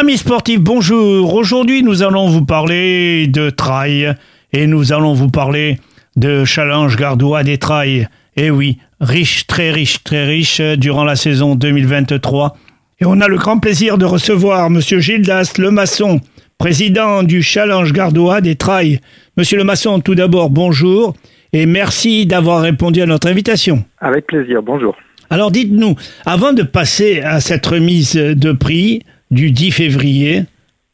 Amis sportifs, bonjour. Aujourd'hui, nous allons vous parler de trail et nous allons vous parler de Challenge Gardois des trails. Et oui, riche, très riche, très riche durant la saison 2023. Et on a le grand plaisir de recevoir Monsieur Gildas Le Maçon, président du Challenge Gardois des trails. Monsieur Le Maçon, tout d'abord, bonjour et merci d'avoir répondu à notre invitation. Avec plaisir, bonjour. Alors dites-nous, avant de passer à cette remise de prix, du 10 février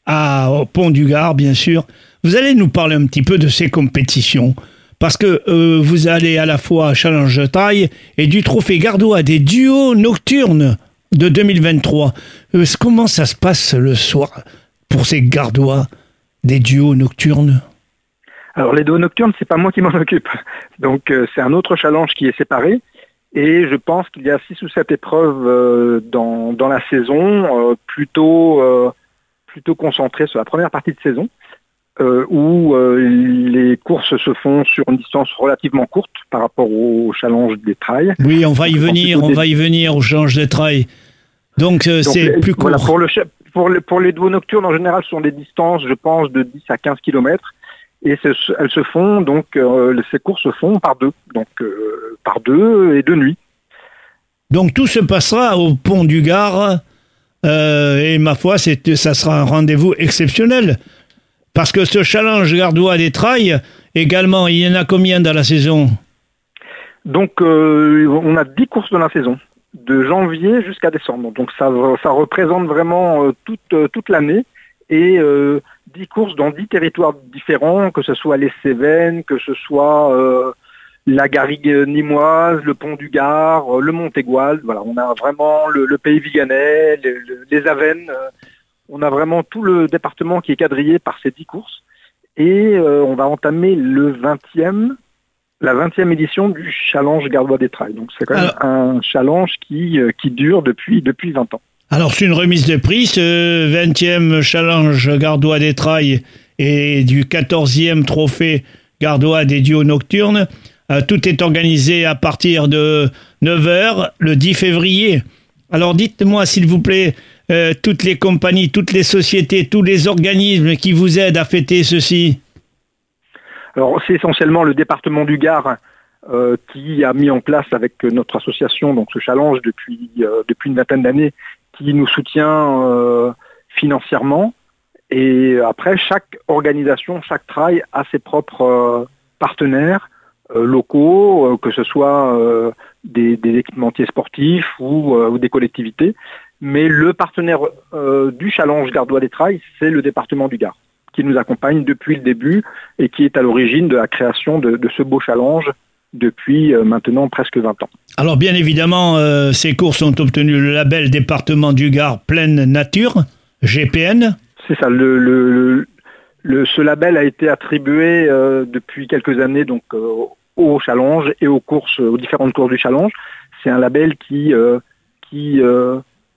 à, Pont du Gard, bien sûr. Vous allez nous parler un petit peu de ces compétitions. Parce que euh, vous allez à la fois à Challenge taille et du trophée Gardois des duos nocturnes de 2023. Euh, comment ça se passe le soir pour ces Gardois des duos nocturnes? Alors les duos nocturnes, c'est pas moi qui m'en occupe. Donc euh, c'est un autre challenge qui est séparé. Et je pense qu'il y a six ou sept épreuves euh, dans, dans, la saison, euh, plutôt, euh, plutôt concentrées sur la première partie de saison, où les courses se font sur une distance relativement courte par rapport au challenge des trails. Oui, on va y venir, on va y venir au challenge des trails. Donc c'est plus court. pour, le, pour, pour les duos nocturnes, en général, ce sont des distances, je pense, de 10 à 15 kilomètres et elles se font donc euh, ces courses se font par deux, donc euh, par deux et de nuit. Donc tout se passera au pont du Gard euh, et ma foi, ça sera un rendez-vous exceptionnel parce que ce challenge gardois des trails également, il y en a combien dans la saison? Donc on a 10 courses dans la saison de janvier jusqu'à décembre. Donc ça, ça représente vraiment toute, toute l'année et 10 courses dans 10 territoires différents, que ce soit les Cévennes, que ce soit euh, la Garrigue nimoise, le Pont du Gard, euh, le Montégoal. Voilà, on a vraiment le, pays Viganais, les, Avennes. Euh, on a vraiment tout le département qui est quadrillé par ces 10 courses. Et on va entamer le 20e, la 20e édition du Challenge Gardois des Trails. Donc c'est quand même un challenge qui, qui dure depuis, depuis 20 ans. Alors, c'est une remise de prix, ce 20e challenge Gardois des Trails et du 14e trophée Gardois des duos nocturnes. Euh, tout est organisé à partir de 9h le 10 février. Alors, dites-moi, s'il vous plaît, euh, toutes les compagnies, toutes les sociétés, tous les organismes qui vous aident à fêter ceci. Alors, c'est essentiellement le département du Gard euh, qui a mis en place avec notre association donc ce challenge depuis une vingtaine d'années qui nous soutient euh, financièrement. Et après, chaque organisation, chaque trail a ses propres euh, partenaires euh, locaux, que ce soit des, équipementiers sportifs ou, des collectivités. Mais le partenaire du Challenge Gardois des Trails, c'est le département du Gard, qui nous accompagne depuis le début et qui est à l'origine de la création de ce beau challenge depuis euh, maintenant presque 20 ans. Alors bien évidemment, euh, ces courses ont obtenu le label département du Gard pleine nature, GPN. C'est ça, le, ce label a été attribué euh, depuis quelques années donc au challenge et aux courses, aux différentes courses du challenge. C'est un label qui, qui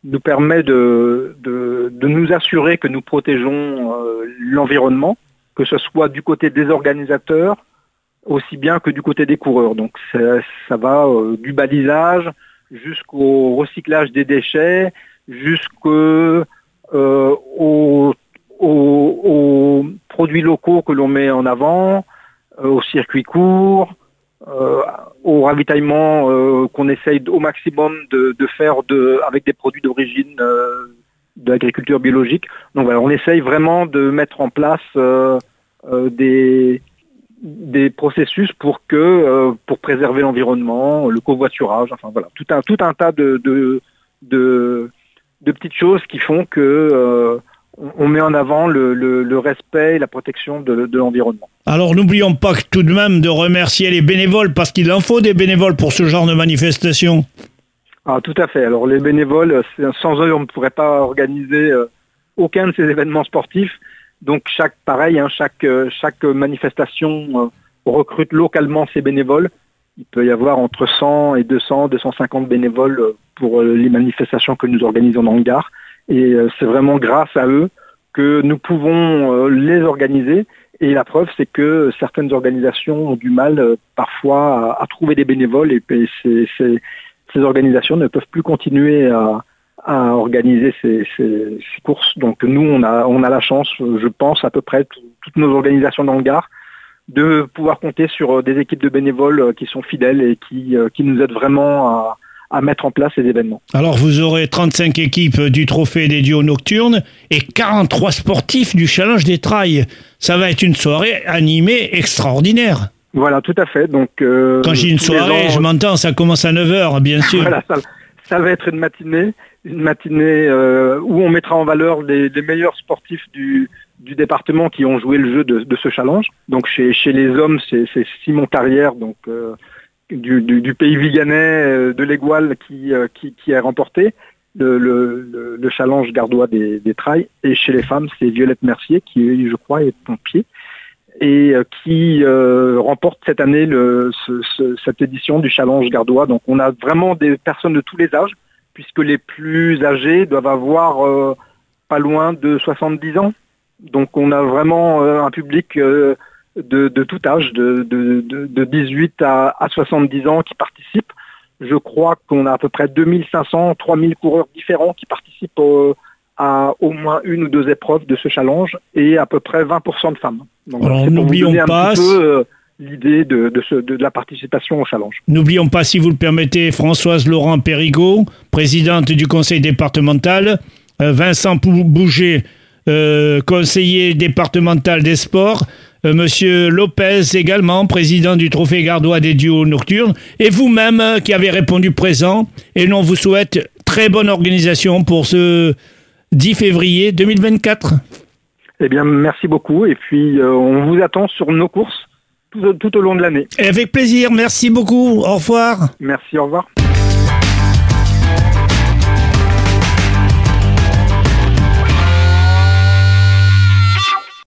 nous permet de, de, de, nous assurer que nous protégeons l'environnement, que ce soit du côté des organisateurs, aussi bien que du côté des coureurs. Donc ça, va euh, du balisage jusqu'au recyclage des déchets, jusqu'aux euh, aux, produits locaux que l'on met en avant, euh, au circuit court, au ravitaillement qu'on essaye au maximum de, faire avec des produits d'origine de l'agriculture biologique. Donc voilà, on essaye vraiment de mettre en place des, des processus pour que euh, pour préserver l'environnement, le covoiturage, enfin voilà, tout un tout un tas de de, de, petites choses qui font que euh, on met en avant le, le, respect et la protection de, de l'environnement. Alors n'oublions pas tout de même de remercier les bénévoles parce qu'il en faut des bénévoles pour ce genre de manifestation. Ah, tout à fait. Alors les bénévoles, sans eux, on ne pourrait pas organiser euh, aucun de ces événements sportifs. Donc chaque pareil, hein, chaque euh, chaque manifestation euh, recrute localement ses bénévoles. Il peut y avoir entre 100 et 200, 250 bénévoles euh, pour les manifestations que nous organisons dans le Gard. Et c'est vraiment grâce à eux que nous pouvons les organiser. Et la preuve, c'est que certaines organisations ont du mal parfois à, trouver des bénévoles et, ces, ces, organisations ne peuvent plus continuer à, à organiser ces, ces, courses. Donc nous, on a, on a la chance, je pense, à peu près toutes nos organisations dans le Gard, de pouvoir compter sur des équipes de bénévoles qui sont fidèles et qui, qui nous aident vraiment à, à mettre en place ces événements. Alors vous aurez 35 équipes du trophée des duos nocturnes et 43 sportifs du challenge des trails. Ça va être une soirée animée extraordinaire. Voilà, tout à fait. Donc, euh, Quand j'ai une soirée, je m'entends, ça commence à 9h, bien sûr. voilà, ça, va être une matinée, une matinée euh, où on mettra en valeur les, meilleurs sportifs du, département qui ont joué le jeu de, ce challenge. Donc chez, les hommes, c'est Simon Carrière, donc euh, du, pays viganais euh, de l'Égoile qui, a remporté le, le, le challenge gardois des, des, trails. Et chez les femmes, c'est Violette Mercier qui, je crois, est pompier et qui remporte cette année cette édition du challenge gardois. Donc on a vraiment des personnes de tous les âges, puisque les plus âgés doivent avoir pas loin de 70 ans. Donc on a vraiment un public de, tout âge, de, de, 18 à, 70 ans qui participent. Je crois qu'on a à peu près 2500, 3000 coureurs différents qui participent à au moins une ou deux épreuves de ce challenge et à peu près 20% de femmes. Donc, Alors n'oublions pas euh, l'idée de, de, la participation au challenge. N'oublions pas, si vous le permettez, Françoise Laurent Périgaud, présidente du conseil départemental, euh, Vincent Bouger, euh, conseiller départemental des sports, euh, Monsieur Lopez également, président du Trophée Gardois des duos nocturnes, et vous-même euh, qui avez répondu présent. Et l'on vous souhaite très bonne organisation pour ce 10 février 2024. Eh bien, merci beaucoup. Et puis, on vous attend sur nos courses tout, tout au long de l'année. Avec plaisir. Merci beaucoup. Au revoir. Merci. Au revoir.